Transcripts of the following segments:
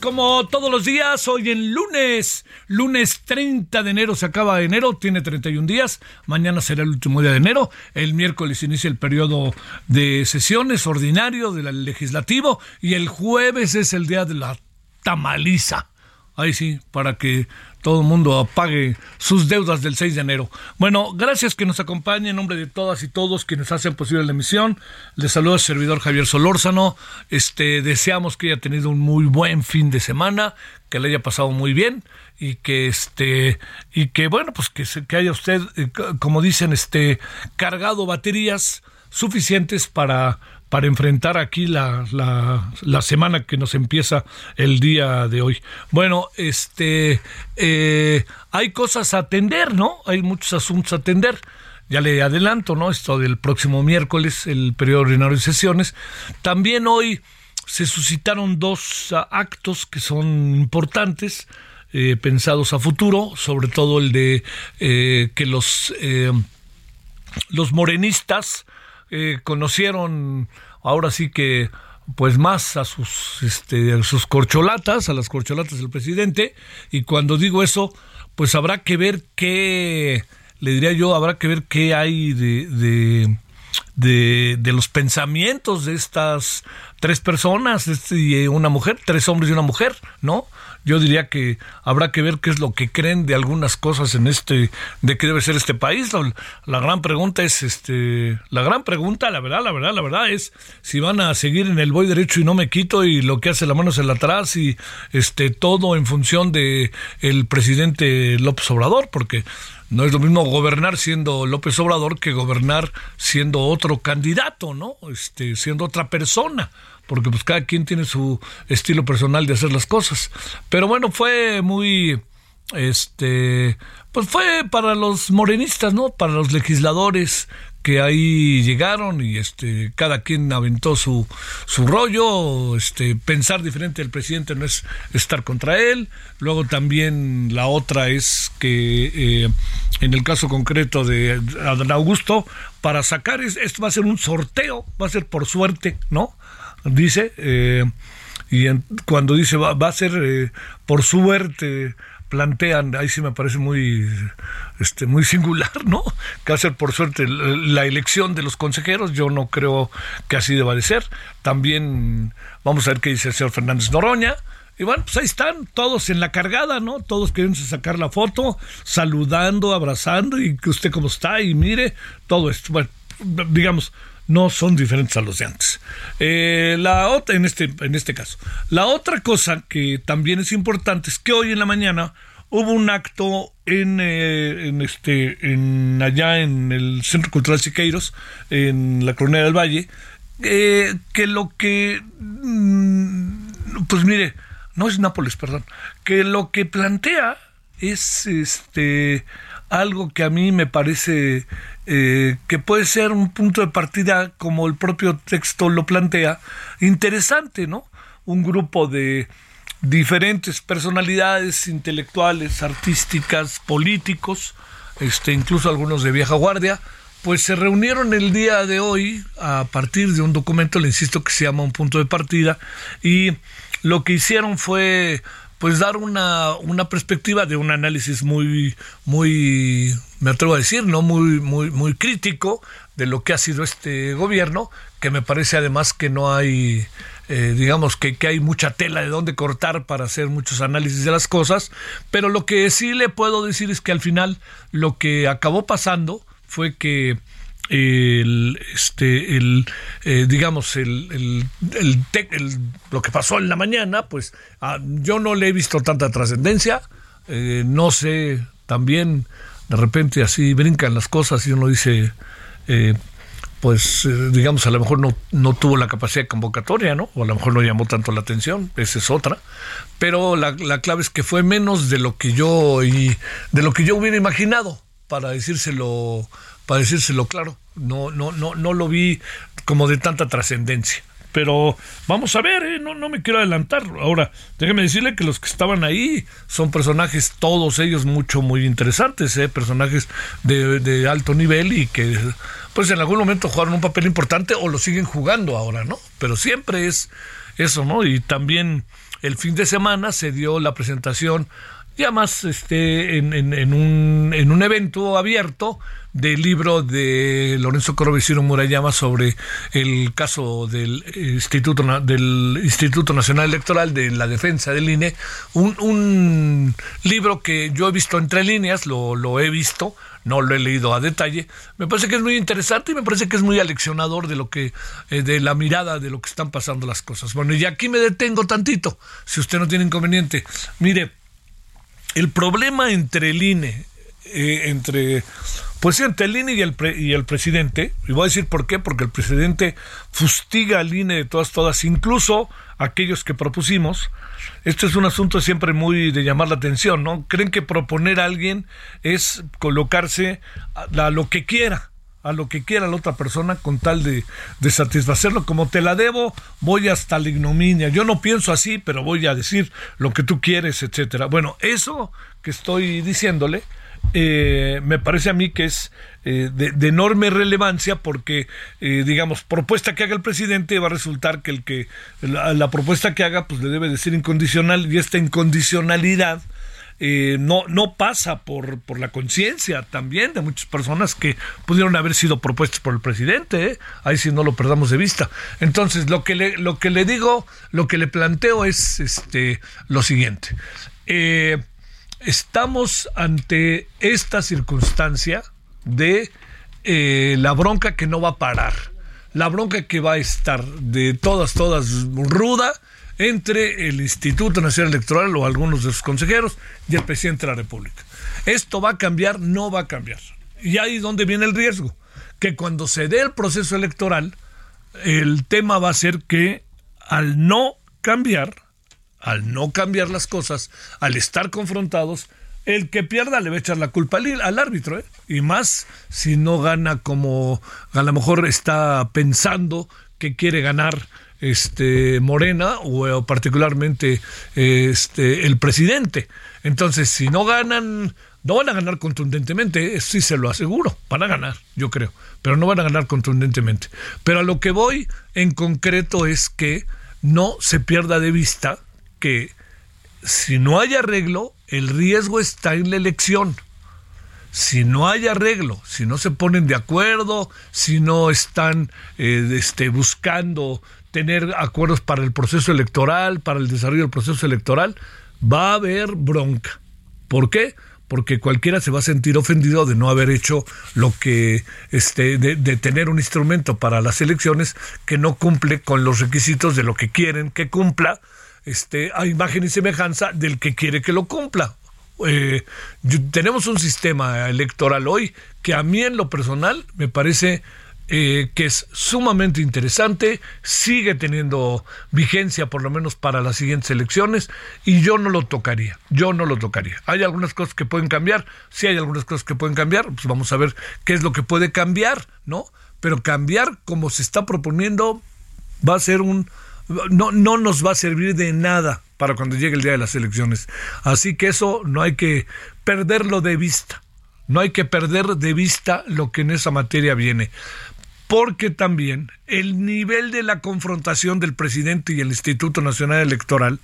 Como todos los días, hoy en lunes, lunes 30 de enero, se acaba enero, tiene 31 días, mañana será el último día de enero, el miércoles inicia el periodo de sesiones ordinario del legislativo y el jueves es el día de la tamaliza. Ahí sí, para que todo el mundo pague sus deudas del 6 de enero. Bueno, gracias que nos acompañe en nombre de todas y todos quienes hacen posible la emisión. Les saluda el servidor Javier Solórzano. Este, deseamos que haya tenido un muy buen fin de semana, que le haya pasado muy bien y que este y que bueno, pues que, que haya usted eh, como dicen este cargado baterías suficientes para para enfrentar aquí la, la, la semana que nos empieza el día de hoy. Bueno, este eh, hay cosas a atender, ¿no? Hay muchos asuntos a atender. Ya le adelanto, ¿no? Esto del próximo miércoles, el periodo ordinario de sesiones. También hoy se suscitaron dos actos que son importantes, eh, pensados a futuro, sobre todo el de eh, que los los morenistas eh, conocieron ahora sí que pues más a sus este a sus corcholatas, a las corcholatas del presidente y cuando digo eso, pues habrá que ver qué le diría yo, habrá que ver qué hay de, de de, de los pensamientos de estas tres personas este, y una mujer, tres hombres y una mujer, ¿no? Yo diría que habrá que ver qué es lo que creen de algunas cosas en este, de qué debe ser este país. La, gran pregunta es, este, la gran pregunta, la verdad, la verdad, la verdad es si van a seguir en el voy derecho y no me quito y lo que hace la mano es el atrás y este todo en función de el presidente López Obrador, porque no es lo mismo gobernar siendo López Obrador que gobernar siendo otro candidato, ¿no? Este, siendo otra persona, porque pues cada quien tiene su estilo personal de hacer las cosas. Pero bueno, fue muy este pues fue para los morenistas, ¿no? Para los legisladores que ahí llegaron y este cada quien aventó su su rollo, este pensar diferente del presidente no es estar contra él. Luego también la otra es que eh, en el caso concreto de Adán Augusto para sacar es- esto va a ser un sorteo, va a ser por suerte, ¿no? Dice eh, y cuando dice va, va a ser eh, por suerte plantean, ahí sí me parece muy este muy singular, ¿no? Que va a ser por suerte la la elección de los consejeros, yo no creo que así deba de ser. También vamos a ver qué dice el señor Fernández Noroña. Y bueno, pues ahí están, todos en la cargada, ¿no? Todos queriendo sacar la foto, saludando, abrazando, y que usted cómo está, y mire, todo esto. Bueno, digamos, no son diferentes a los de antes. Eh, la otra, en este, en este caso, la otra cosa que también es importante es que hoy en la mañana hubo un acto en, eh, en este, en allá en el Centro Cultural Siqueiros, en la Coronera del Valle, eh, que lo que, mm, pues mire, no es Nápoles, perdón, que lo que plantea es este algo que a mí me parece eh, que puede ser un punto de partida, como el propio texto lo plantea, interesante, ¿no? Un grupo de diferentes personalidades intelectuales, artísticas, políticos, este, incluso algunos de vieja guardia, pues se reunieron el día de hoy a partir de un documento, le insisto, que se llama un punto de partida, y lo que hicieron fue pues dar una, una perspectiva de un análisis muy, muy, me atrevo a decir, no muy, muy, muy crítico de lo que ha sido este gobierno, que me parece además que no hay eh, digamos que, que, hay mucha tela de dónde cortar para hacer muchos análisis de las cosas, pero lo que sí le puedo decir es que al final lo que acabó pasando fue que el este el eh, digamos el, el, lo que pasó en la mañana pues ah, yo no le he visto tanta trascendencia eh, no sé también de repente así brincan las cosas y uno dice pues eh, digamos a lo mejor no, no tuvo la capacidad de convocatoria, ¿no? O a lo mejor no llamó tanto la atención, esa es otra. Pero la, la clave es que fue menos de lo que yo y de lo que yo hubiera imaginado, para decírselo, para decírselo claro. No, no, no, no lo vi como de tanta trascendencia pero vamos a ver, ¿eh? no, no me quiero adelantar. Ahora, déjeme decirle que los que estaban ahí son personajes, todos ellos mucho, muy interesantes, ¿eh? personajes de, de alto nivel y que pues en algún momento jugaron un papel importante o lo siguen jugando ahora, ¿no? Pero siempre es eso, ¿no? Y también el fin de semana se dio la presentación ya más este, en, en, un, en un evento abierto del libro de Lorenzo Corvesino Murayama sobre el caso del Instituto, del Instituto Nacional Electoral de la defensa del INE, un, un libro que yo he visto entre líneas, lo, lo he visto, no lo he leído a detalle. Me parece que es muy interesante y me parece que es muy aleccionador de lo que, eh, de la mirada de lo que están pasando las cosas. Bueno, y aquí me detengo tantito, si usted no tiene inconveniente. Mire, el problema entre el INE, eh, entre, pues entre el INE y el, y el presidente, y voy a decir por qué, porque el presidente fustiga al INE de todas, todas, incluso aquellos que propusimos. Esto es un asunto siempre muy de llamar la atención, ¿no? Creen que proponer a alguien es colocarse a lo que quiera a lo que quiera la otra persona con tal de, satisfacerlo. Como te la debo, voy hasta la ignominia. Yo no pienso así, pero voy a decir lo que tú quieres, etcétera. Bueno, eso que estoy diciéndole, eh, me parece a mí que es eh, de, enorme relevancia porque, eh, digamos, propuesta que haga el presidente va a resultar que el que la, la, propuesta que haga pues le debe de ser incondicional y esta incondicionalidad eh, no, no pasa por, por la conciencia también de muchas personas que pudieron haber sido propuestas por el presidente, ¿eh? ahí sí no lo perdamos de vista. Entonces, lo que le, lo que le digo, lo que le planteo es este, lo siguiente. Eh, estamos ante esta circunstancia de la bronca que no va a parar, la bronca que va a estar de todas, todas ruda, entre el Instituto Nacional Electoral o algunos de sus consejeros y el presidente de la República. ¿Esto va a cambiar? No va a cambiar. Y ahí es donde viene el riesgo, que cuando se dé el proceso electoral, el tema va a ser que al no cambiar, al no cambiar las cosas, al estar confrontados, el que pierda le va a echar la culpa al, árbitro, ¿eh? y más si no gana como a lo mejor está pensando que quiere ganar este Morena o, particularmente este el presidente. Entonces, si no ganan, no van a ganar contundentemente, sí se lo aseguro, van a ganar, yo creo, pero no van a ganar contundentemente. Pero a lo que voy en concreto es que no se pierda de vista que si no hay arreglo, el riesgo está en la elección si no hay arreglo, si no se ponen de acuerdo, si no están eh, este, buscando tener acuerdos para el proceso electoral, para el desarrollo del proceso electoral, va a haber bronca. ¿Por qué? Porque cualquiera se va a sentir ofendido de no haber hecho lo que, este, de, de tener un instrumento para las elecciones que no cumple con los requisitos de lo que quieren que cumpla, este, a imagen y semejanza del que quiere que lo cumpla. Eh, tenemos un sistema electoral hoy que a mí en lo personal me parece eh, que es sumamente interesante, sigue teniendo vigencia por lo menos para las siguientes elecciones y yo no lo tocaría, yo no lo tocaría. Hay algunas cosas que pueden cambiar, si hay algunas cosas que pueden cambiar, pues vamos a ver qué es lo que puede cambiar, ¿no? Pero cambiar como se está proponiendo va a ser un... no, no nos va a servir de nada para cuando llegue el día de las elecciones. Así que eso no hay que perderlo de vista No hay que perder de vista lo que en esa materia viene porque también el nivel de la confrontación del presidente y el Instituto Nacional Electoral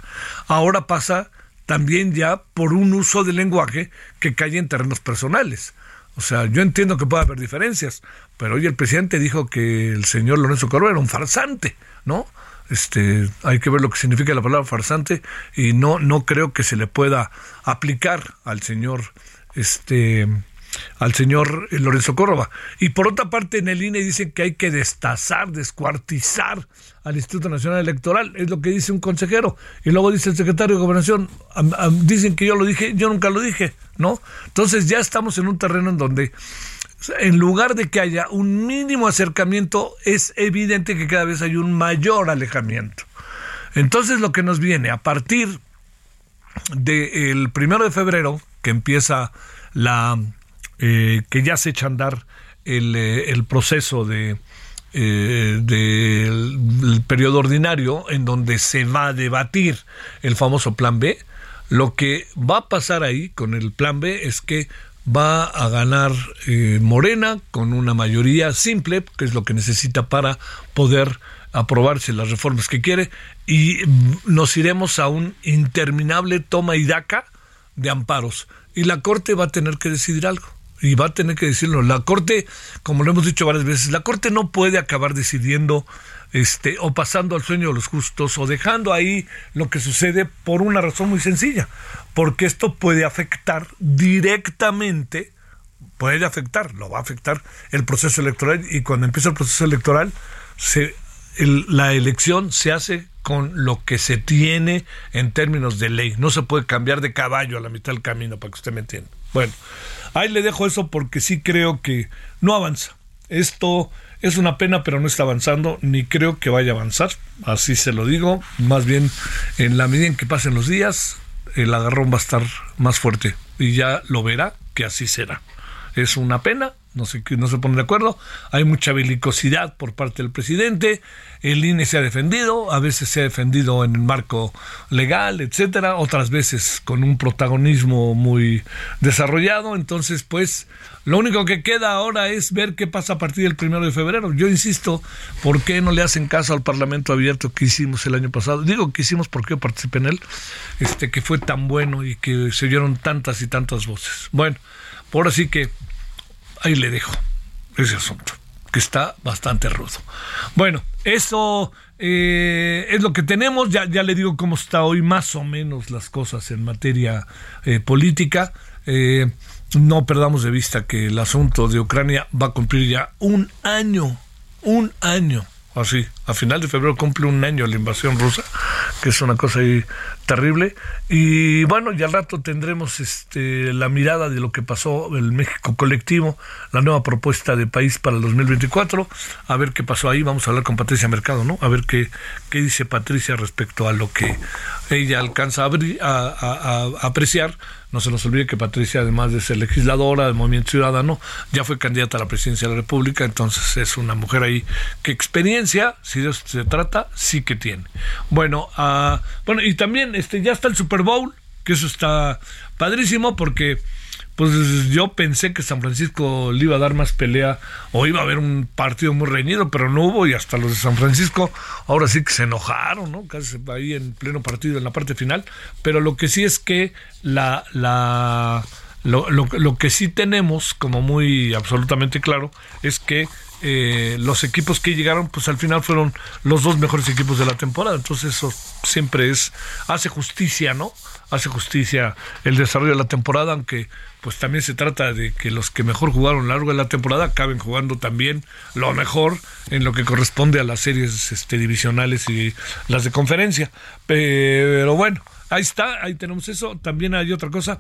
ahora pasa también ya por un uso del lenguaje que cae en terrenos personales. O sea, yo entiendo que puede haber diferencias, pero hoy el presidente dijo que el señor Lorenzo Córdoba era un farsante, ¿no? Este, hay que ver lo que significa la palabra farsante y no no creo que se le pueda aplicar al señor este al señor Lorenzo Córdoba. Y por otra parte, en el INE dicen que hay que destazar, descuartizar al Instituto Nacional Electoral, es lo que dice un consejero. Y luego dice el secretario de Gobernación, dicen que yo lo dije, yo nunca lo dije, ¿no? Entonces ya estamos en un terreno en donde en lugar de que haya un mínimo acercamiento, es evidente que cada vez hay un mayor alejamiento. Entonces lo que nos viene a partir del primero de febrero, que empieza la eh, que ya se echa a andar el, eh, proceso de eh, del periodo ordinario en donde se va a debatir el famoso plan B, lo que va a pasar ahí con el plan B es que va a ganar Morena con una mayoría simple, que es lo que necesita para poder aprobarse las reformas que quiere, y nos iremos a un interminable toma y daca de amparos. Y la Corte va a tener que decidir algo y va a tener que decirlo. La Corte, como lo hemos dicho varias veces, la Corte no puede acabar decidiendo este, o pasando al sueño de los justos o dejando ahí lo que sucede por una razón muy sencilla, porque esto puede afectar directamente, puede afectar, lo va a afectar el proceso electoral y cuando empieza el proceso electoral, la elección se hace con lo que se tiene en términos de ley, no se puede cambiar de caballo a la mitad del camino, para que usted me entienda. Bueno, Ahí le dejo eso porque sí creo que no avanza. Esto es una pena, pero no está avanzando, ni creo que vaya a avanzar. Así se lo digo. Más bien, en la medida en que pasen los días, el agarrón va a estar más fuerte y ya lo verá que así será. Es una pena, no se, no se pone de acuerdo, hay mucha belicosidad por parte del presidente, el INE se ha defendido, a veces se ha defendido en el marco legal, etcétera, otras veces con un protagonismo muy desarrollado, entonces pues lo único que queda ahora es ver qué pasa a partir del primero de febrero. Yo insisto, ¿por qué no le hacen caso al Parlamento abierto que hicimos el año pasado? Digo que hicimos porque participé en él, este que fue tan bueno y que se oyeron tantas y tantas voces. Bueno, por así que ahí le dejo ese asunto, que está bastante rudo. Bueno, eso eh, es lo que tenemos. Ya, ya le digo cómo está hoy más o menos las cosas en materia eh, política. Eh, no perdamos de vista que el asunto de Ucrania va a cumplir ya un año, un año así. A final de febrero cumple un año la invasión rusa, que es una cosa ahí terrible. Y bueno, ya al rato tendremos este, la mirada de lo que pasó el México colectivo, la nueva propuesta de país para el 2024. A ver qué pasó ahí. Vamos a hablar con Patricia Mercado, ¿no? A ver qué, qué dice Patricia respecto a lo que ella alcanza a apreciar no se nos olvide que Patricia, además de ser legisladora del Movimiento Ciudadano, ya fue candidata a la presidencia de la República, entonces es una mujer ahí que experiencia, si de se trata, sí que tiene. Bueno, uh, bueno, y también este ya está el Super Bowl, que eso está padrísimo porque pues yo pensé que San Francisco le iba a dar más pelea o iba a haber un partido muy reñido, pero no hubo y hasta los de San Francisco ahora sí que se enojaron, ¿no? Casi ahí en pleno partido en la parte final, pero lo que sí es que la la lo, lo, que sí tenemos como muy absolutamente claro es que eh, los equipos que llegaron pues al final fueron los dos mejores equipos de la temporada entonces eso siempre es hace justicia no hace justicia el desarrollo de la temporada aunque pues también se trata de que los que mejor jugaron a lo largo de la temporada acaben jugando también lo mejor en lo que corresponde a las series este, divisionales y las de conferencia. Pero bueno, ahí está, ahí tenemos eso. También hay otra cosa.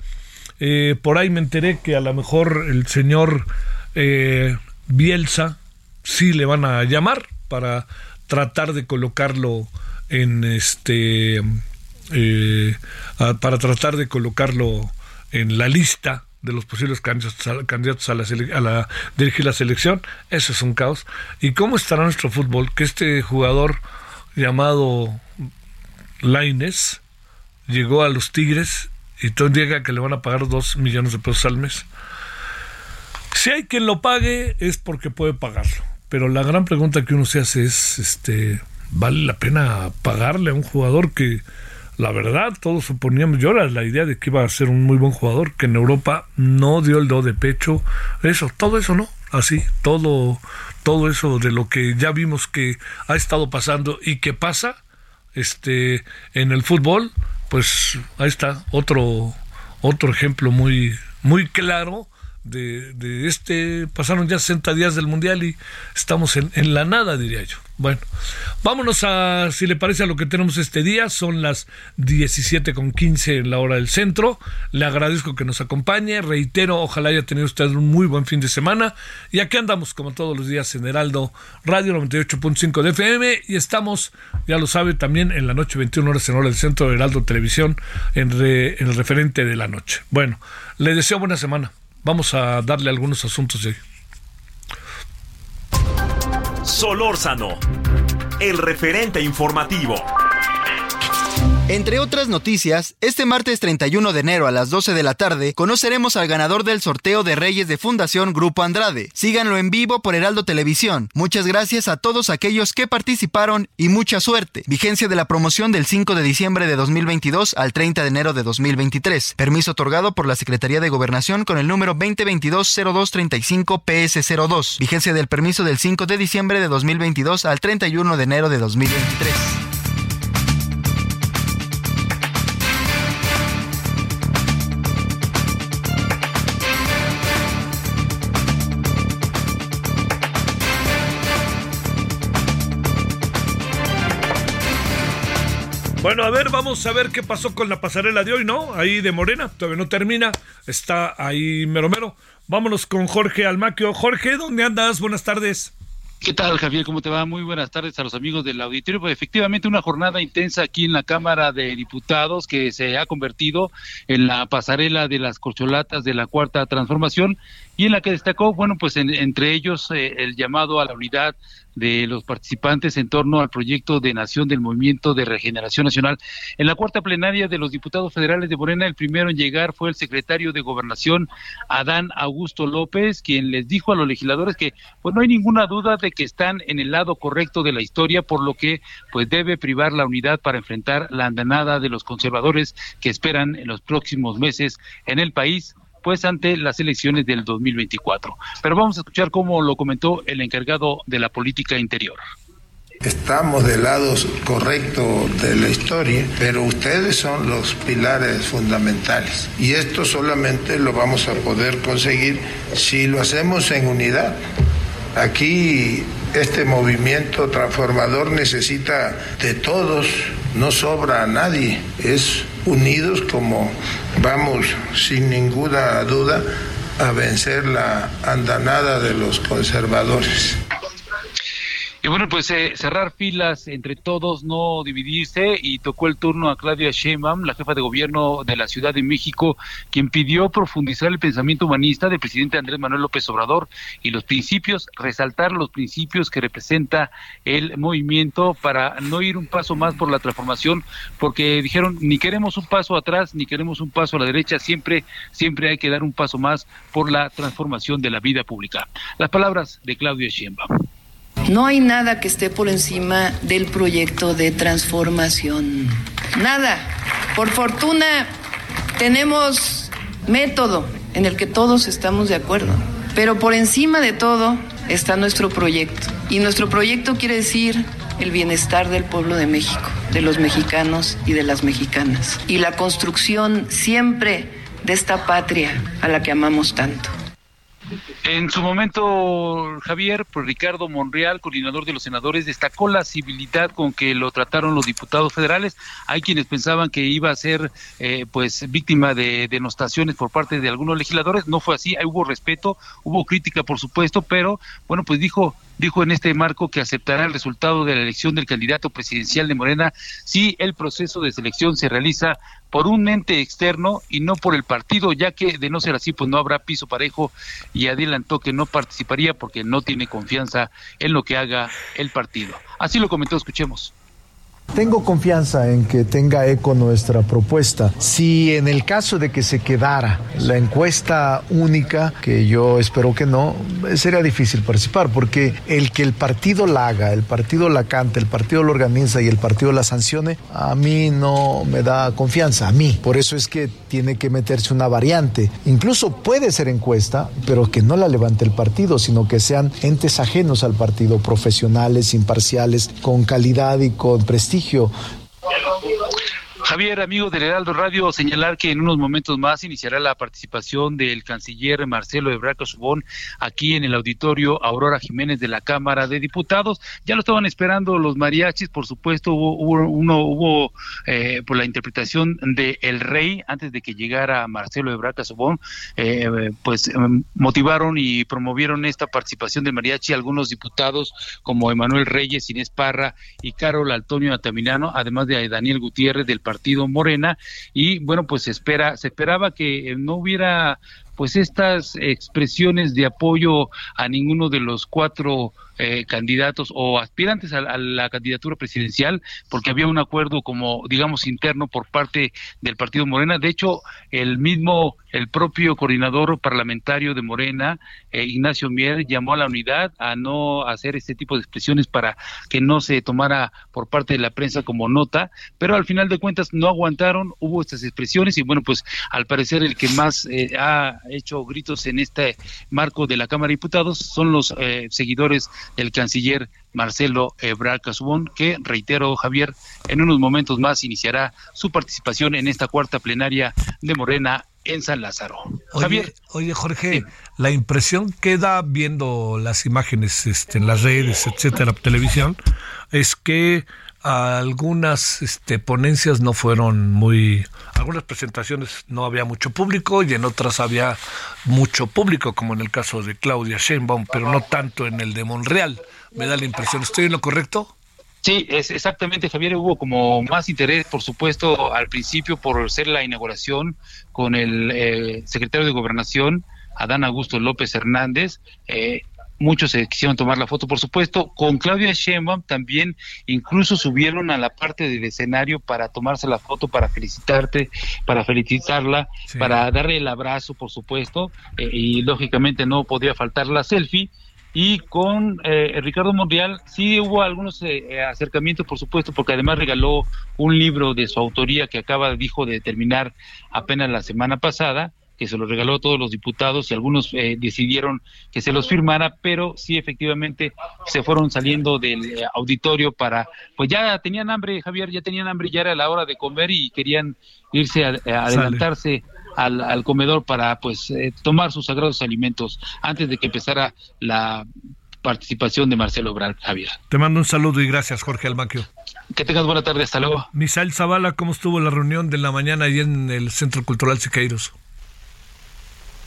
Eh, por ahí me enteré que a lo mejor el señor eh, Bielsa sí le van a llamar para tratar de colocarlo en este eh, para tratar de colocarlo en la lista de los posibles candidatos a, la, dirigir la selección, eso es un caos. ¿Y cómo estará nuestro fútbol? Que este jugador llamado Laines llegó a los Tigres y todo indica que le van a pagar dos millones de pesos al mes. Si hay quien lo pague es porque puede pagarlo. Pero la gran pregunta que uno se hace es, este, ¿vale la pena pagarle a un jugador que la verdad todos suponíamos, yo era la idea de que iba a ser un muy buen jugador, que en Europa no dio el do de pecho, eso, todo eso no, así, todo, todo eso de lo que ya vimos que ha estado pasando y que pasa, este, en el fútbol, pues ahí está, otro, otro ejemplo muy, muy claro de, este, pasaron ya 60 días del Mundial y estamos en, en, la nada, diría yo. Bueno, vámonos a, si le parece, a lo que tenemos este día. Son las 17 con 15 en la hora del centro. Le agradezco que nos acompañe. Reitero, ojalá haya tenido usted un muy buen fin de semana. Y aquí andamos, como todos los días, en Heraldo Radio 98.5 de FM. Y estamos, ya lo sabe, también en la noche, 21 horas en hora del centro de Heraldo Televisión, en, re, en el referente de la noche. Bueno, le deseo buena semana. Vamos a darle algunos asuntos de Solórzano, el referente informativo. Entre otras noticias, este martes 31 de enero a las 12 de la tarde conoceremos al ganador del sorteo de Reyes de Fundación Grupo Andrade. Síganlo en vivo por Heraldo Televisión. Muchas gracias a todos aquellos que participaron y mucha suerte. Vigencia de la promoción del 5 de diciembre de 2022 al 30 de enero de 2023. Permiso otorgado por la Secretaría de Gobernación con el número 2022-0235-PS02. Vigencia del permiso del 5 de diciembre de 2022 al 31 de enero de 2023. A ver, vamos a ver qué pasó con la pasarela de hoy, ¿no? Ahí de Morena, todavía no termina, está ahí mero mero. Vámonos con Jorge Almaquio. Jorge, ¿dónde andas? Buenas tardes. ¿Qué tal, Javier? ¿Cómo te va? Muy buenas tardes a los amigos del auditorio. Pues efectivamente una jornada intensa aquí en la Cámara de Diputados que se ha convertido en la pasarela de las corcholatas de la Cuarta Transformación y en la que destacó, bueno, pues entre ellos eh, el llamado a la unidad de los participantes en torno al proyecto de nación del Movimiento de Regeneración Nacional. En la cuarta plenaria de los diputados federales de Morena, el primero en llegar fue el secretario de Gobernación, Adán Augusto López, quien les dijo a los legisladores que pues no hay ninguna duda de que están en el lado correcto de la historia, por lo que pues debe privar la unidad para enfrentar la andanada de los conservadores que esperan en los próximos meses en el país pues ante las elecciones del 2024. Pero vamos a escuchar cómo lo comentó el encargado de la política interior. Estamos del lado correcto de la historia, pero ustedes son los pilares fundamentales. Y esto solamente lo vamos a poder conseguir si lo hacemos en unidad. Aquí este movimiento transformador necesita de todos, no sobra a nadie, es unidos como vamos sin ninguna duda a vencer la andanada de los conservadores. Y bueno, pues eh, cerrar filas entre todos, no dividirse, y tocó el turno a Claudia Sheinbaum, la jefa de gobierno de la Ciudad de México, quien pidió profundizar el pensamiento humanista del presidente Andrés Manuel López Obrador y los principios, resaltar los principios que representa el movimiento para no ir un paso más por la transformación, porque dijeron, ni queremos un paso atrás, ni queremos un paso a la derecha, siempre, siempre hay que dar un paso más por la transformación de la vida pública. Las palabras de Claudia Sheinbaum. No hay nada que esté por encima del proyecto de transformación. Nada. Por fortuna tenemos método en el que todos estamos de acuerdo. Pero por encima de todo está nuestro proyecto. Y nuestro proyecto quiere decir el bienestar del pueblo de México, de los mexicanos y de las mexicanas. Y la construcción siempre de esta patria a la que amamos tanto. En su momento, Javier, pues Ricardo Monreal, coordinador de los senadores, destacó la civilidad con que lo trataron los diputados federales. Hay quienes pensaban que iba a ser eh, pues víctima de denostaciones por parte de algunos legisladores. No fue así, hubo respeto, hubo crítica, por supuesto, pero bueno, pues dijo dijo en este marco que aceptará el resultado de la elección del candidato presidencial de Morena si el proceso de selección se realiza por un ente externo y no por el partido, ya que de no ser así, pues no habrá piso parejo y adelantó que no participaría porque no tiene confianza en lo que haga el partido. Así lo comentó, escuchemos. Tengo confianza en que tenga eco nuestra propuesta. Si en el caso de que se quedara la encuesta única, que yo espero que no, sería difícil participar, porque el que el partido la haga, el partido la cante, el partido lo organiza y el partido la sancione, a mí no me da confianza, a mí. Por eso es que tiene que meterse una variante. Incluso puede ser encuesta, pero que no la levante el partido, sino que sean entes ajenos al partido, profesionales, imparciales, con calidad y con prestigio prestigio. Javier, amigo del Heraldo Radio, señalar que en unos momentos más iniciará la participación del canciller Marcelo Ebrard Subón aquí en el auditorio Aurora Jiménez de la Cámara de Diputados. Ya lo estaban esperando los mariachis, por supuesto, hubo, uno hubo eh, por la interpretación de El Rey antes de que llegara Marcelo Ebrard Subón, eh, pues em, motivaron y promovieron esta participación del mariachi algunos diputados como Emanuel Reyes, Inés Parra y Carol Antonio Ataminano, además de Daniel Gutiérrez del partido Morena y bueno, pues se espera se esperaba que no hubiera pues estas expresiones de apoyo a ninguno de los cuatro eh, candidatos o aspirantes a, la candidatura presidencial, porque había un acuerdo como, digamos, interno por parte del Partido Morena. De hecho, el mismo, el propio coordinador parlamentario de Morena, eh, Ignacio Mier, llamó a la unidad a no hacer este tipo de expresiones para que no se tomara por parte de la prensa como nota, pero al final de cuentas no aguantaron, hubo estas expresiones y bueno, pues al parecer el que más eh, ha hecho gritos en este marco de la Cámara de Diputados son los seguidores el canciller Marcelo Ebrard Casubón, que, reitero, Javier, en unos momentos más iniciará su participación en esta cuarta plenaria de Morena en San Lázaro. Oye, Javier. Oye, Jorge, la impresión que da viendo las imágenes este, en las redes, etcétera, televisión, es que algunas este, ponencias no fueron muy, algunas presentaciones no había mucho público y en otras había mucho público, como en el caso de Claudia Sheinbaum, pero no tanto en el de Monreal. Me da la impresión, ¿estoy en lo correcto? Sí, es exactamente, Javier. Hubo como más interés, por supuesto, al principio por ser la inauguración con el eh, secretario de Gobernación, Adán Augusto López Hernández. Eh, muchos se quisieron tomar la foto, por supuesto. Con Claudia Sheinbaum también incluso subieron a la parte del escenario para tomarse la foto, para felicitarte, para felicitarla, para darle el abrazo, por supuesto, eh, y lógicamente no podía faltar la selfie. Y con eh, Ricardo Monreal sí hubo algunos eh, acercamientos, por supuesto, porque además regaló un libro de su autoría que acaba, dijo, de terminar apenas la semana pasada que se los regaló a todos los diputados y algunos eh, decidieron que se los firmara, pero sí efectivamente se fueron saliendo del eh, auditorio para, pues ya tenían hambre, Javier, ya tenían hambre, ya era la hora de comer y querían irse a, adelantarse. Al, comedor para pues eh, tomar sus sagrados alimentos antes de que empezara la participación de Marcelo Obrador, Javier. Te mando un saludo y gracias, Jorge Almaquio. Que tengas buena tarde, hasta luego. Misael Zavala, ¿cómo estuvo la reunión de la mañana ahí en el Centro Cultural Siqueiros?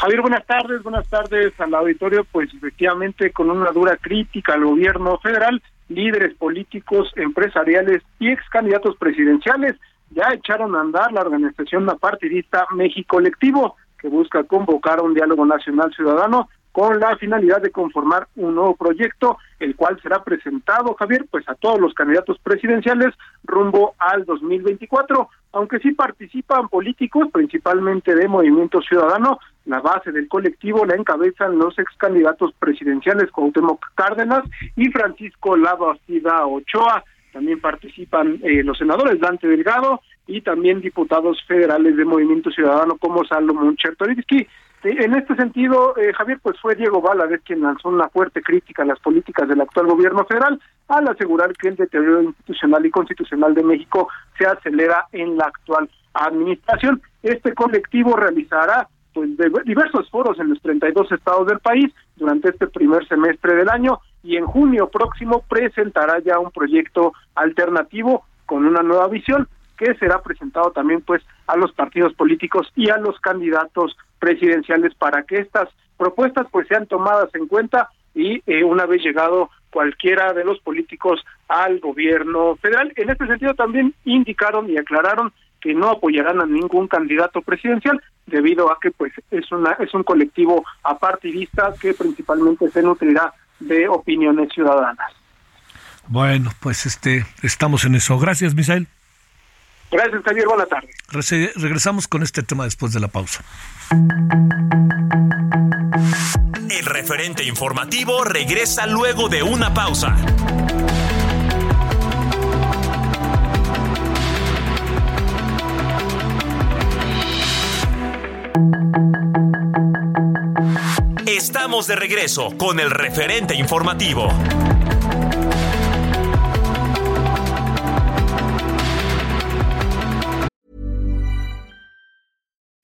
Javier, buenas tardes, buenas tardes al auditorio. Pues efectivamente, con una dura crítica al gobierno federal, líderes políticos, empresariales y ex candidatos presidenciales ya echaron a andar la organización apartidista México Colectivo, que busca convocar un diálogo nacional ciudadano con la finalidad de conformar un nuevo proyecto, el cual será presentado, Javier, pues a todos los candidatos presidenciales rumbo al 2024, aunque sí participan políticos, principalmente de Movimiento Ciudadano, la base del colectivo la encabezan los ex candidatos presidenciales Cuauhtémoc Cárdenas y Francisco Lavastida Ochoa. También participan eh, los senadores Dante Delgado y también diputados federales de Movimiento Ciudadano como Salomón Chertorivsky. En este sentido, eh, Javier, pues fue Diego Valadez quien lanzó una fuerte crítica a las políticas del actual gobierno federal al asegurar que el deterioro institucional y constitucional de México se acelera en la actual administración. Este colectivo realizará pues diversos foros en los 32 estados del país durante este primer semestre del año y en junio próximo presentará ya un proyecto alternativo con una nueva visión que será presentado también pues a los partidos políticos y a los candidatos presidenciales para que estas propuestas pues sean tomadas en cuenta y eh, una vez llegado cualquiera de los políticos al gobierno federal. En este sentido también indicaron y aclararon que no apoyarán a ningún candidato presidencial debido a que pues es una es un colectivo apartidista que principalmente se nutrirá de opiniones ciudadanas. Bueno, pues este, estamos en eso. Gracias, Misael. Gracias, Javier. Buenas tardes. regresamos con este tema después de la pausa. El referente informativo regresa luego de una pausa. Estamos de regreso con el referente informativo.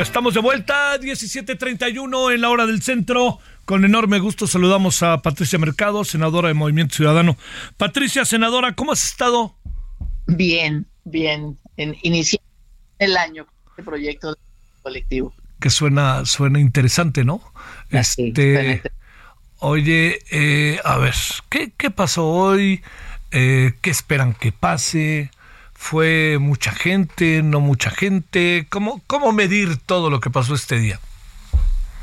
Bueno, estamos de vuelta, 17:31 en la hora del centro. Con enorme gusto saludamos a Patricia Mercado, senadora de Movimiento Ciudadano. Patricia, senadora, ¿cómo has estado? Bien, bien. En, iniciando el año este proyecto colectivo. Que suena, suena interesante, ¿no? este, oye, eh, a ver, ¿qué, ¿qué pasó hoy? Eh, ¿Qué esperan que pase? ¿Fue mucha gente, no mucha gente? ¿Cómo, cómo medir todo lo que pasó este día?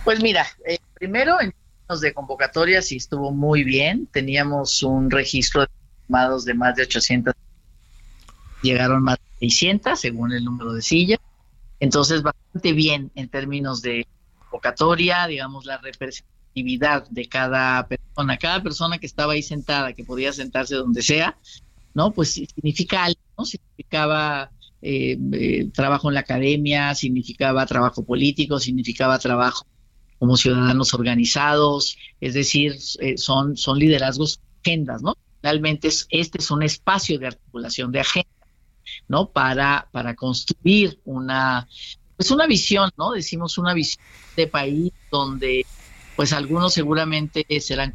Pues mira, eh, primero en términos de convocatoria sí estuvo muy bien. Teníamos un registro de llamados de más de 800. Llegaron más de 600 según el número de sillas. Entonces, bastante bien en términos de convocatoria, digamos, la representatividad de cada persona. Cada persona que estaba ahí sentada, que podía sentarse donde sea, ¿no? Pues significa algo, ¿no? Significaba eh, eh, trabajo en la academia, significaba trabajo político, significaba trabajo como ciudadanos organizados, es decir, eh, son, son liderazgos, agendas, ¿no? Realmente es, este es un espacio de articulación de agenda, ¿no? Para, para construir una, pues una visión, ¿no? Decimos una visión de país donde, pues algunos seguramente serán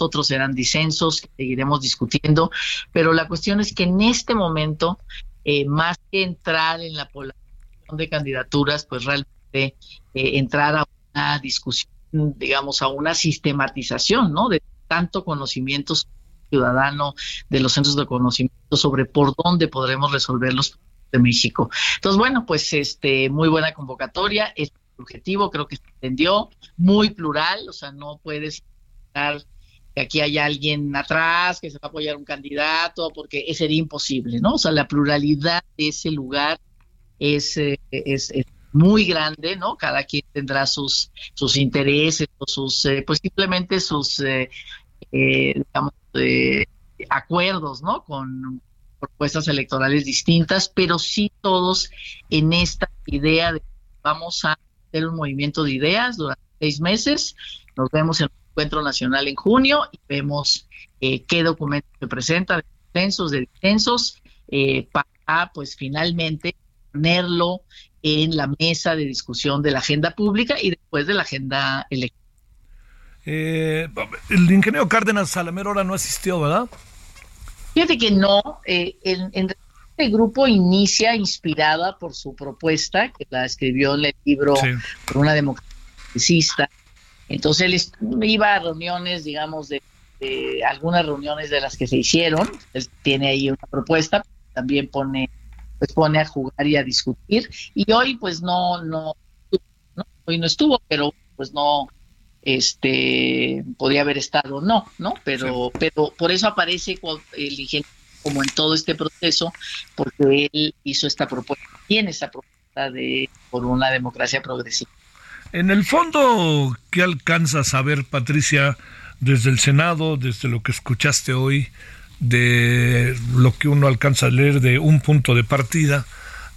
otros serán disensos, que seguiremos discutiendo, pero la cuestión es que en este momento, eh, más que entrar en la población de candidaturas, pues realmente eh, entrar a una discusión, digamos, a una sistematización, ¿no? De tanto conocimiento ciudadano de los centros de conocimiento sobre por dónde podremos resolver los problemas de México. Entonces, bueno, pues este muy buena convocatoria, es objetivo, creo que se entendió, muy plural, o sea, no puedes estar que aquí hay alguien atrás que se va a apoyar un candidato, porque sería imposible, ¿no? O sea, la pluralidad de ese lugar es, eh, es, muy grande, ¿no? Cada quien tendrá sus, sus intereses o sus, eh, pues simplemente sus, eh, digamos, acuerdos, ¿no? Con propuestas electorales distintas, pero sí todos en esta idea de vamos a hacer un movimiento de ideas durante seis meses, nos vemos en encuentro nacional en junio y vemos eh, qué documento se presenta de censos, de disensos, eh, para pues finalmente ponerlo en la mesa de discusión de la agenda pública y después de la agenda electoral. Eh, el ingeniero Cárdenas Salamero ahora no asistió, ¿verdad? Fíjate que no, eh, en, este grupo inicia inspirada por su propuesta, que la escribió en el libro por una democracia Entonces él iba a reuniones, digamos, de, algunas reuniones de las que se hicieron. Él tiene ahí una propuesta, también pone pues pone a jugar y a discutir. Y hoy pues no no, no hoy no estuvo pero pues no este podía haber estado no no pero pero por eso aparece el ingeniero como en todo este proceso porque él hizo esta propuesta tiene esta propuesta de por una democracia progresiva en el fondo qué alcanza a saber Patricia desde el Senado desde lo que escuchaste hoy de lo que uno alcanza a leer de un punto de partida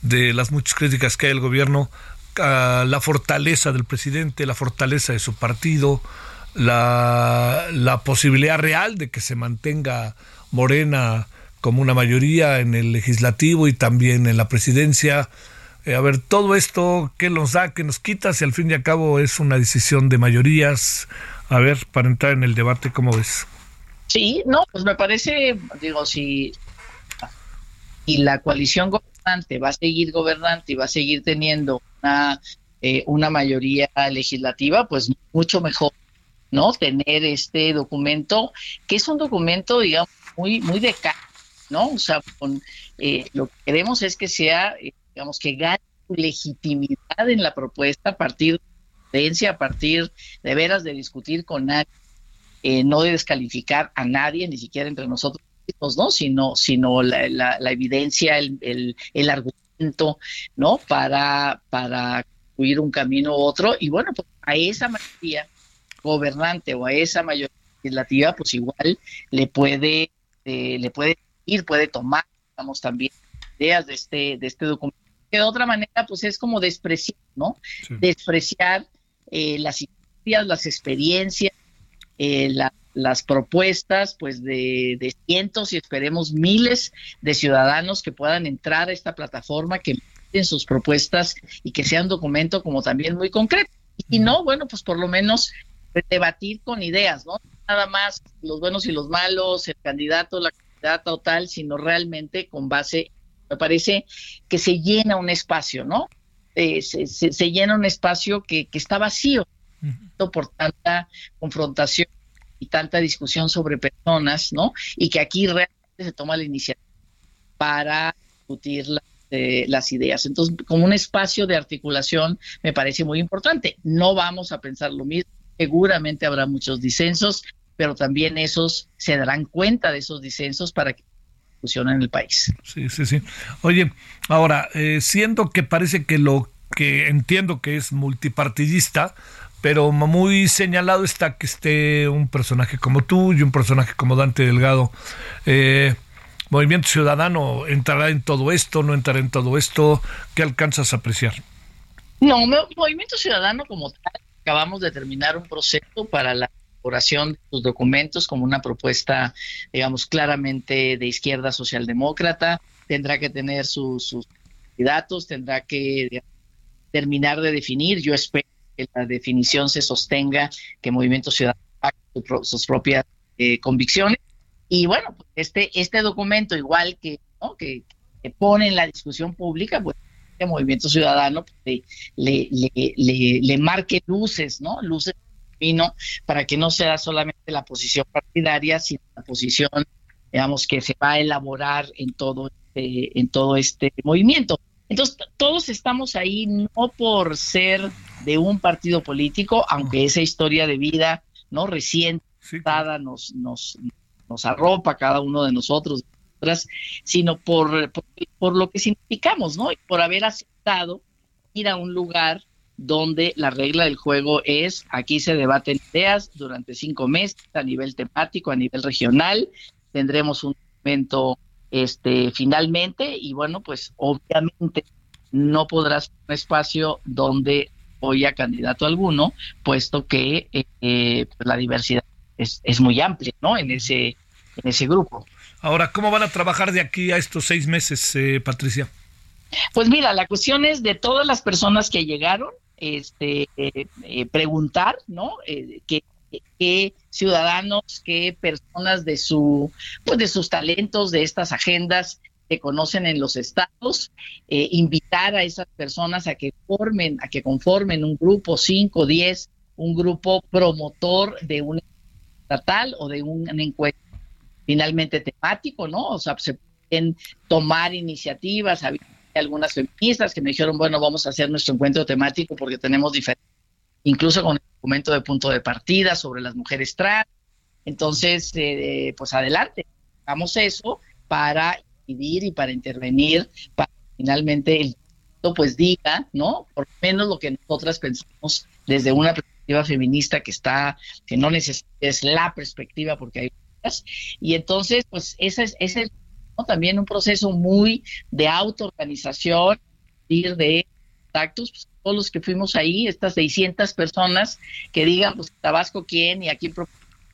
de las muchas críticas que hay al gobierno la fortaleza del presidente, la fortaleza de su partido, la posibilidad real de que se mantenga Morena como una mayoría en el legislativo y también en la presidencia. Eh, a ver, todo esto, ¿qué nos da, qué nos quita? Si al fin y al cabo es una decisión de mayorías. A ver, para entrar en el debate, ¿cómo ves? Sí, no, pues me parece, digo, si y la coalición gobernante va a seguir gobernante y va a seguir teniendo una, eh, una mayoría legislativa, pues mucho mejor, ¿no? Tener este documento, que es un documento, digamos, muy, muy de cara, ¿no? O sea, con, eh, lo que queremos es que sea, eh, digamos, que gane legitimidad en la propuesta a partir de a partir de veras de discutir con nadie, no de descalificar a nadie, ni siquiera entre nosotros ¿no? Sino, sino la, la, evidencia, el, el, el, argumento, ¿no? Para, para construir un camino u otro. Y bueno, pues a esa mayoría gobernante o a esa mayoría legislativa, pues igual le puede, eh, le puede ir, puede tomar, digamos, también ideas de este, de este documento. Que de otra manera, pues es como despreciar, ¿no? Despreciar eh, las historias, las experiencias, eh, la las propuestas pues de, cientos y esperemos miles de ciudadanos que puedan entrar a esta plataforma, que en sus propuestas y que sea un documento como también muy concreto. Y no, bueno, pues por lo menos debatir con ideas, ¿no? Nada más los buenos y los malos, el candidato, la candidata o tal, sino realmente con base, me parece que se llena un espacio, ¿no? Eh, se, llena un espacio que, que está vacío por tanta confrontación y tanta discusión sobre personas, ¿no? Y que aquí realmente se toma la iniciativa para discutir eh, las ideas. Entonces, como un espacio de articulación me parece muy importante. No vamos a pensar lo mismo, seguramente habrá muchos disensos, pero también esos se darán cuenta de esos disensos para que discusión en el país. Sí, sí, sí. Oye, ahora, eh, siento que parece que lo que entiendo que es multipartidista, pero muy señalado está que esté un personaje como tú y un personaje como Dante Delgado. Eh, Movimiento Ciudadano entrará en todo esto, no entrará en todo esto. ¿Qué alcanzas a apreciar? No, Movimiento Ciudadano como tal, acabamos de terminar un proceso para la elaboración de sus documentos como una propuesta, digamos, claramente de izquierda socialdemócrata. Tendrá que tener sus, sus candidatos, tendrá que terminar de definir. Yo espero que la definición se sostenga, que Movimiento Ciudadano sus propias eh, convicciones. Y bueno, pues, este, este documento, igual que, que, pone en la discusión pública, pues el Movimiento Ciudadano pues, le, le, le, marque luces, ¿no? Luces vino para que no sea solamente la posición partidaria, sino la posición, digamos, que se va a elaborar en todo este, en todo este movimiento. Entonces, todos estamos ahí no por ser de un partido político, aunque esa historia de vida no reciente nos, nos, nos arropa cada uno de nosotros, sino por, por, lo que significamos, ¿no? Y por haber aceptado ir a un lugar donde la regla del juego es aquí se debaten ideas durante cinco meses a nivel temático, a nivel regional, tendremos un momento este finalmente y bueno pues obviamente no podrás un espacio donde a candidato alguno puesto que eh, eh, pues, la diversidad es, es, muy amplia no en ese en ese grupo. Ahora cómo van a trabajar de aquí a estos seis meses eh, Patricia pues mira la cuestión es de todas las personas que llegaron este preguntar no que qué ciudadanos, qué personas de su, pues de sus talentos, de estas agendas que conocen en los estados, eh, invitar a esas personas a que formen, a que conformen un grupo, 5, 10 un grupo promotor de un estatal o de un, encuentro finalmente temático, ¿no? O sea, se pueden tomar iniciativas, había algunas feministas que me dijeron, bueno, vamos a hacer nuestro encuentro temático porque tenemos diferentes, incluso con el documento de punto de partida sobre las mujeres trans. Entonces, eh, pues adelante, hagamos eso para incidir y para intervenir, para finalmente el pues diga, ¿no? Por lo menos lo que nosotras pensamos desde una perspectiva feminista que está, que no necesita, es la perspectiva porque hay. Y entonces, pues ese es, también un proceso muy de autoorganización, de contactos, pues, todos los que fuimos ahí, estas 600 personas que digan, pues Tabasco quién y aquí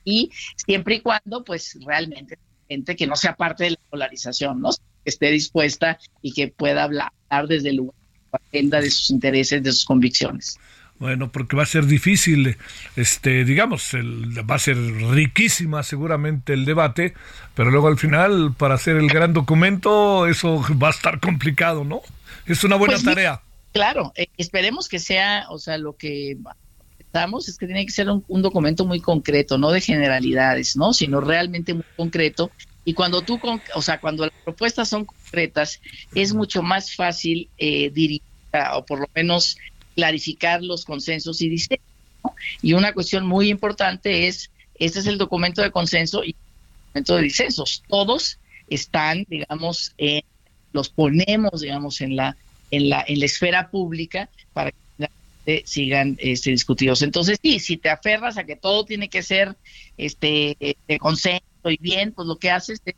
y siempre y cuando, pues realmente gente que no sea parte de la polarización, ¿no? Que esté dispuesta y que pueda hablar desde el lugar agenda de sus intereses, de sus convicciones. Bueno, porque va a ser difícil, este, digamos, el, va a ser riquísima seguramente el debate, pero luego al final, para hacer el gran documento, eso va a estar complicado, ¿no? Es una buena pues tarea. Claro, eh, esperemos que sea, o sea, lo que estamos es que tiene que ser un, documento muy concreto, no de generalidades, ¿no? Sino realmente muy concreto. Y cuando tú, o sea, cuando las propuestas son concretas, es mucho más fácil eh, dirigir o por lo menos clarificar los consensos y diseños. Y una cuestión muy importante es, este es el documento de consenso y el documento de disensos. Todos están, digamos, los ponemos, digamos, en la, en la, en la esfera pública para que sigan este, discutidos. Entonces, sí, si te aferras a que todo tiene que ser este de consenso y bien, pues lo que haces es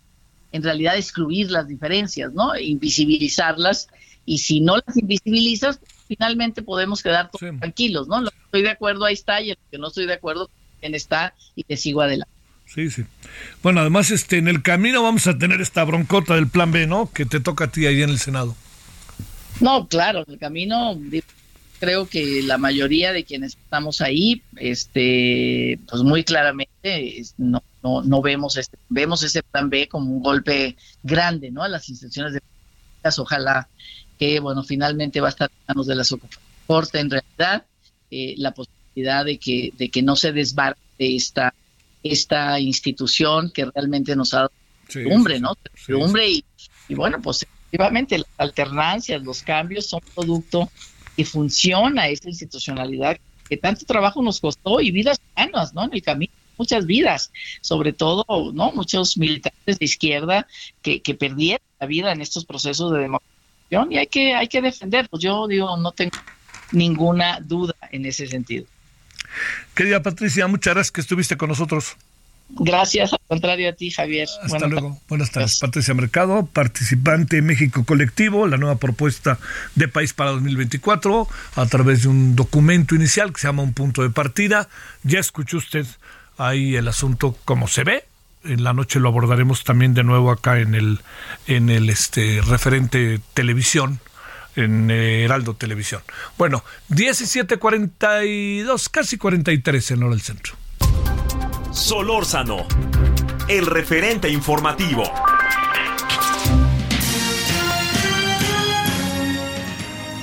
en realidad excluir las diferencias, ¿no? Invisibilizarlas y si no las invisibilizas, finalmente podemos quedar tranquilos, ¿no? Lo que estoy de acuerdo ahí está y el que no estoy de acuerdo en está y te sigo adelante. Sí, sí. Bueno, además este en el camino vamos a tener esta broncota del plan B, ¿no? Que te toca a ti ahí en el Senado. No, claro, en el camino creo que la mayoría de quienes estamos ahí, este, pues muy claramente no, no, no vemos este, vemos ese plan B como un golpe grande, ¿no? A las instituciones de ojalá que, bueno, finalmente va a estar en manos de la Corte en realidad, eh, la posibilidad de que, de que no se desbarque esta, esta institución que realmente nos ha dado hombre, ¿no? y, y, bueno, pues efectivamente las alternancias, los cambios son producto y funciona esta institucionalidad que tanto trabajo nos costó y vidas humanas, ¿no? En el camino muchas vidas, sobre todo, ¿no? Muchos militantes de izquierda que, que perdieron la vida en estos procesos de democracia y hay que, hay que defender. Pues yo digo, no tengo ninguna duda en ese sentido. Querida Patricia, muchas gracias que estuviste con nosotros. Gracias, al contrario a ti, Javier. Hasta luego. Buenas tardes. Patricia Mercado, participante México Colectivo, la nueva propuesta de país para 2024, a través de un documento inicial que se llama Un punto de partida. Ya escuchó usted ahí el asunto como se ve, en la noche lo abordaremos también de nuevo acá en el en el este referente televisión en Heraldo Televisión. Bueno, 17:42, casi 43 en hora del centro. Solórzano, el referente informativo.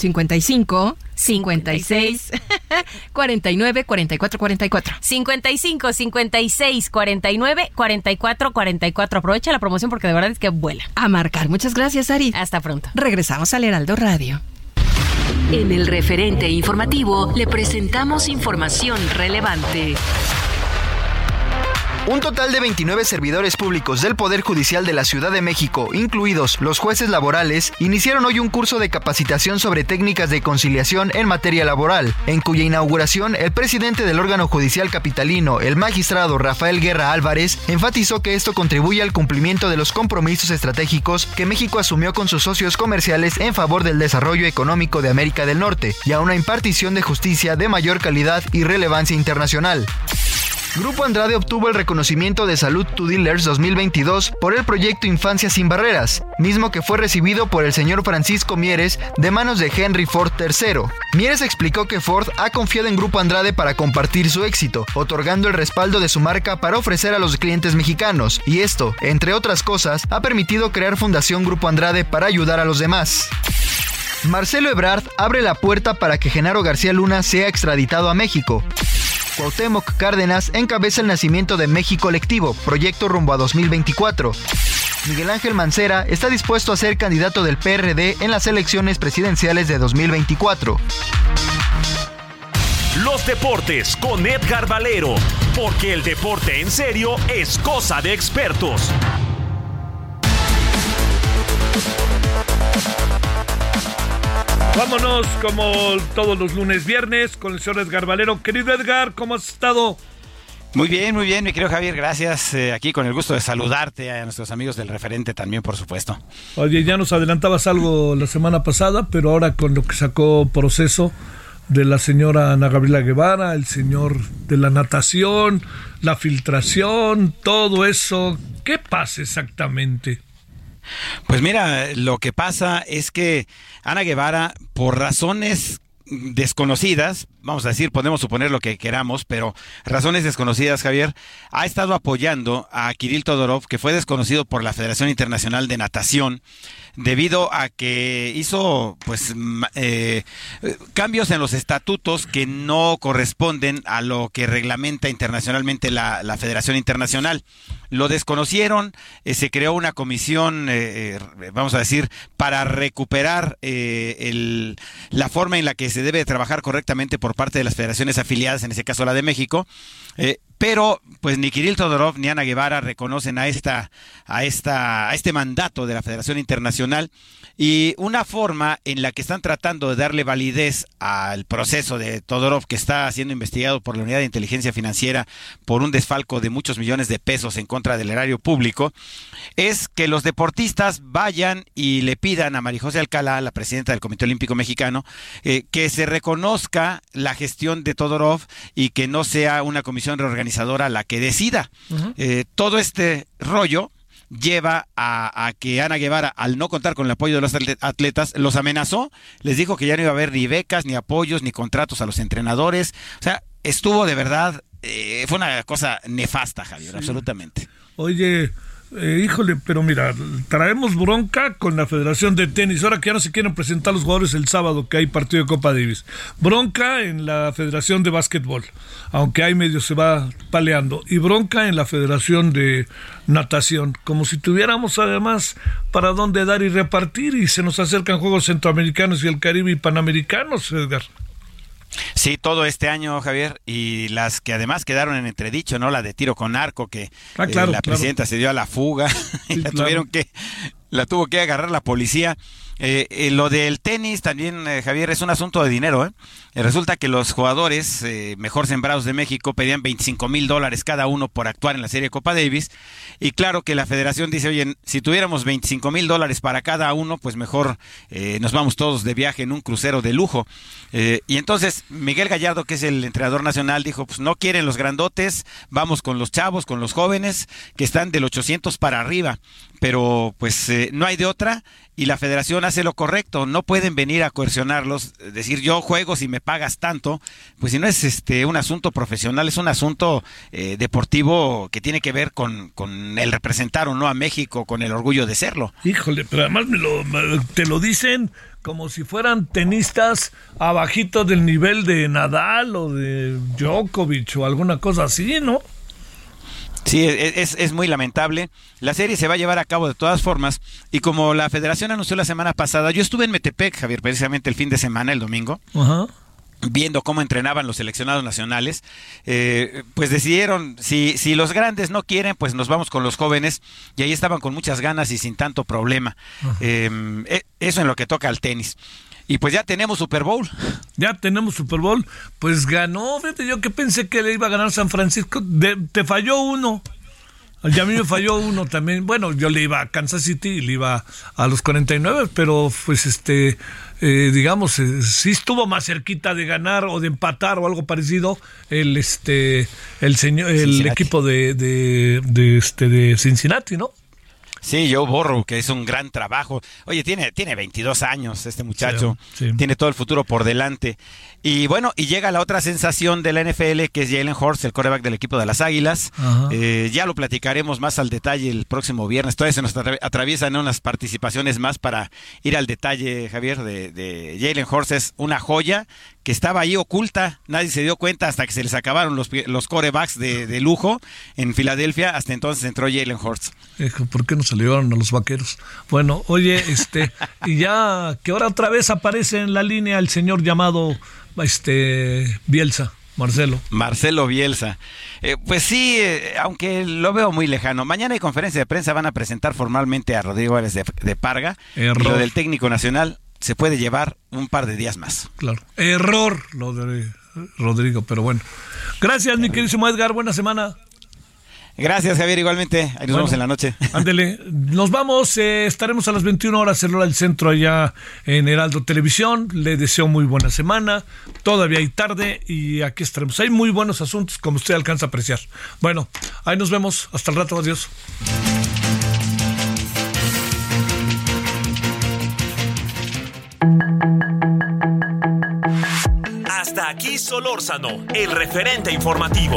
55 56 49 44 44. 55 56 49 44 44. Aprovecha la promoción porque de verdad es que vuela. A marcar. Muchas gracias, Ari. Hasta pronto. Regresamos al Heraldo Radio. En el referente informativo le presentamos información relevante. Un total de 29 servidores públicos del Poder Judicial de la Ciudad de México, incluidos los jueces laborales, iniciaron hoy un curso de capacitación sobre técnicas de conciliación en materia laboral, en cuya inauguración el presidente del órgano judicial capitalino, el magistrado Rafael Guerra Álvarez, enfatizó que esto contribuye al cumplimiento de los compromisos estratégicos que México asumió con sus socios comerciales en favor del desarrollo económico de América del Norte y a una impartición de justicia de mayor calidad y relevancia internacional. Grupo Andrade obtuvo el reconocimiento de Salud to Dealers 2022 por el proyecto Infancia sin Barreras, mismo que fue recibido por el señor Francisco Mieres de manos de Henry Ford III. Mieres explicó que Ford ha confiado en Grupo Andrade para compartir su éxito, otorgando el respaldo de su marca para ofrecer a los clientes mexicanos, y esto, entre otras cosas, ha permitido crear Fundación Grupo Andrade para ayudar a los demás. Marcelo Ebrard abre la puerta para que Genaro García Luna sea extraditado a México. Cuauhtémoc Cárdenas encabeza el nacimiento de México Colectivo, proyecto rumbo a 2024. Miguel Ángel Mancera está dispuesto a ser candidato del PRD en las elecciones presidenciales de 2024. Los deportes con Edgar Valero, porque el deporte en serio es cosa de expertos. Vámonos como todos los lunes, viernes con el señor Edgar Valero. Querido Edgar, ¿cómo has estado? Muy bien, muy bien, mi querido Javier, gracias. Eh, aquí con el gusto de saludarte a nuestros amigos del referente también, por supuesto. Oye, ya nos adelantabas algo la semana pasada, pero ahora con lo que sacó proceso de la señora Ana Gabriela Guevara, el señor de la natación, la filtración, todo eso, ¿qué pasa exactamente? Pues mira, lo que pasa es que Ana Guevara, por razones desconocidas, vamos a decir, podemos suponer lo que queramos, pero razones desconocidas, Javier, ha estado apoyando a Kirill Todorov, que fue desconocido por la Federación Internacional de Natación, debido a que hizo pues eh, cambios en los estatutos que no corresponden a lo que reglamenta internacionalmente la, Federación Internacional. Lo desconocieron, eh, se creó una comisión, eh, vamos a decir, para recuperar el, la forma en la que se debe trabajar correctamente por parte de las federaciones afiliadas, en ese caso la de México. Pero, pues ni Kirill Todorov ni Ana Guevara reconocen a esta, a esta, a este mandato de la Federación Internacional. Y una forma en la que están tratando de darle validez al proceso de Todorov que está siendo investigado por la Unidad de Inteligencia Financiera por un desfalco de muchos millones de pesos en contra del erario público, es que los deportistas vayan y le pidan a María José Alcalá, la presidenta del Comité Olímpico Mexicano, eh, que se reconozca la gestión de Todorov y que no sea una comisión reorganizada la que decida. Eh, todo este rollo lleva a, que Ana Guevara, al no contar con el apoyo de los atletas, los amenazó, les dijo que ya no iba a haber ni becas, ni apoyos, ni contratos a los entrenadores. O sea, estuvo de verdad, eh, fue una cosa nefasta, Javier, absolutamente. Oye, eh, híjole, pero mira, traemos bronca con la Federación de Tenis. Ahora que ya no se quieren presentar los jugadores el sábado que hay partido de Copa Davis. Bronca en la Federación de Básquetbol, aunque hay medio se va paleando. Y bronca en la Federación de Natación. Como si tuviéramos además para dónde dar y repartir. Y se nos acercan Juegos Centroamericanos y el Caribe y Panamericanos, Edgar. Sí, todo este año, Javier, y las que además quedaron en entredicho, ¿no? La de tiro con arco, que ah, eh, la presidenta se dio a la fuga y la tuvieron que, la tuvo que agarrar la policía. Eh, eh, lo del tenis también, Javier, es un asunto de dinero. ¿eh? resulta que los jugadores mejor sembrados de México pedían 25 mil dólares cada uno por actuar en la serie Copa Davis. Y claro que la federación dice, oye, si tuviéramos 25 mil dólares para cada uno, pues mejor nos vamos todos de viaje en un crucero de lujo. y entonces Miguel Gallardo, que es el entrenador nacional, dijo, pues no quieren los grandotes, vamos con los chavos, con los jóvenes, que están del 800 para arriba. Pero pues no hay de otra y la federación hace lo correcto, no pueden venir a coercionarlos, decir yo juego si me pagas tanto, pues si no es este un asunto profesional, es un asunto eh, deportivo que tiene que ver con, con, el representar o no a México, con el orgullo de serlo. Híjole, pero además me lo, te lo dicen como si fueran tenistas abajito del nivel de Nadal o de Djokovic o alguna cosa así, ¿no? Sí, es, es, muy lamentable. La serie se va a llevar a cabo de todas formas y como la federación anunció la semana pasada, yo estuve en Metepec, Javier, precisamente el fin de semana, el domingo. viendo cómo entrenaban los seleccionados nacionales, eh, pues decidieron, si, si los grandes no quieren, pues nos vamos con los jóvenes, y ahí estaban con muchas ganas y sin tanto problema. Em, e, eso en lo que toca al tenis. Y pues ya tenemos Super Bowl. Ya tenemos Super Bowl. Pues ganó, fíjate, yo que pensé que le iba a ganar San Francisco. te falló uno. Y a mí me falló uno también. Bueno, yo le iba a Kansas City y le iba a los 49, pero pues este, eh, digamos, eh, sí estuvo más cerquita de ganar o de empatar o algo parecido el este, el señor, el equipo de, de, de, este, de Cincinnati, ¿no? Sí, Joe Borro, que es un gran trabajo. Oye, tiene, tiene 22 años este muchacho, tiene todo el futuro por delante. Y bueno, y llega la otra sensación de la NFL, que es Jalen Horst, el coreback del equipo de las Águilas. Eh, ya lo platicaremos más al detalle el próximo viernes. Todavía se nos atraviesan unas participaciones más para ir al detalle, Javier, de, de Jalen Horst. Es una joya que estaba ahí oculta, nadie se dio cuenta hasta que se les acabaron los, los corebacks de, de lujo en Filadelfia, hasta entonces entró Jalen Hurts. ¿Por qué no salieron a los vaqueros? Bueno, oye, este, y ya que ahora otra vez aparece en la línea el señor llamado este Bielsa. Marcelo. Marcelo Bielsa. Eh, pues sí, eh, aunque lo veo muy lejano. Mañana hay conferencia de prensa, van a presentar formalmente a Rodrigo Álvarez de, Parga. Error. Y lo del técnico nacional se puede llevar un par de días más. Claro. Error lo de Rodrigo, pero bueno. Gracias, mi queridísimo Edgar. Buena semana. Gracias, Javier. Igualmente, ahí nos vemos en la noche. Ándele, nos vamos. Eh, estaremos a las 21 horas en hora del centro allá en Heraldo Televisión. Le deseo muy buena semana. Todavía hay tarde y aquí estaremos. Hay muy buenos asuntos, como usted alcanza a apreciar. Bueno, ahí nos vemos. Hasta el rato. Adiós. Hasta aquí Solórzano, el referente informativo.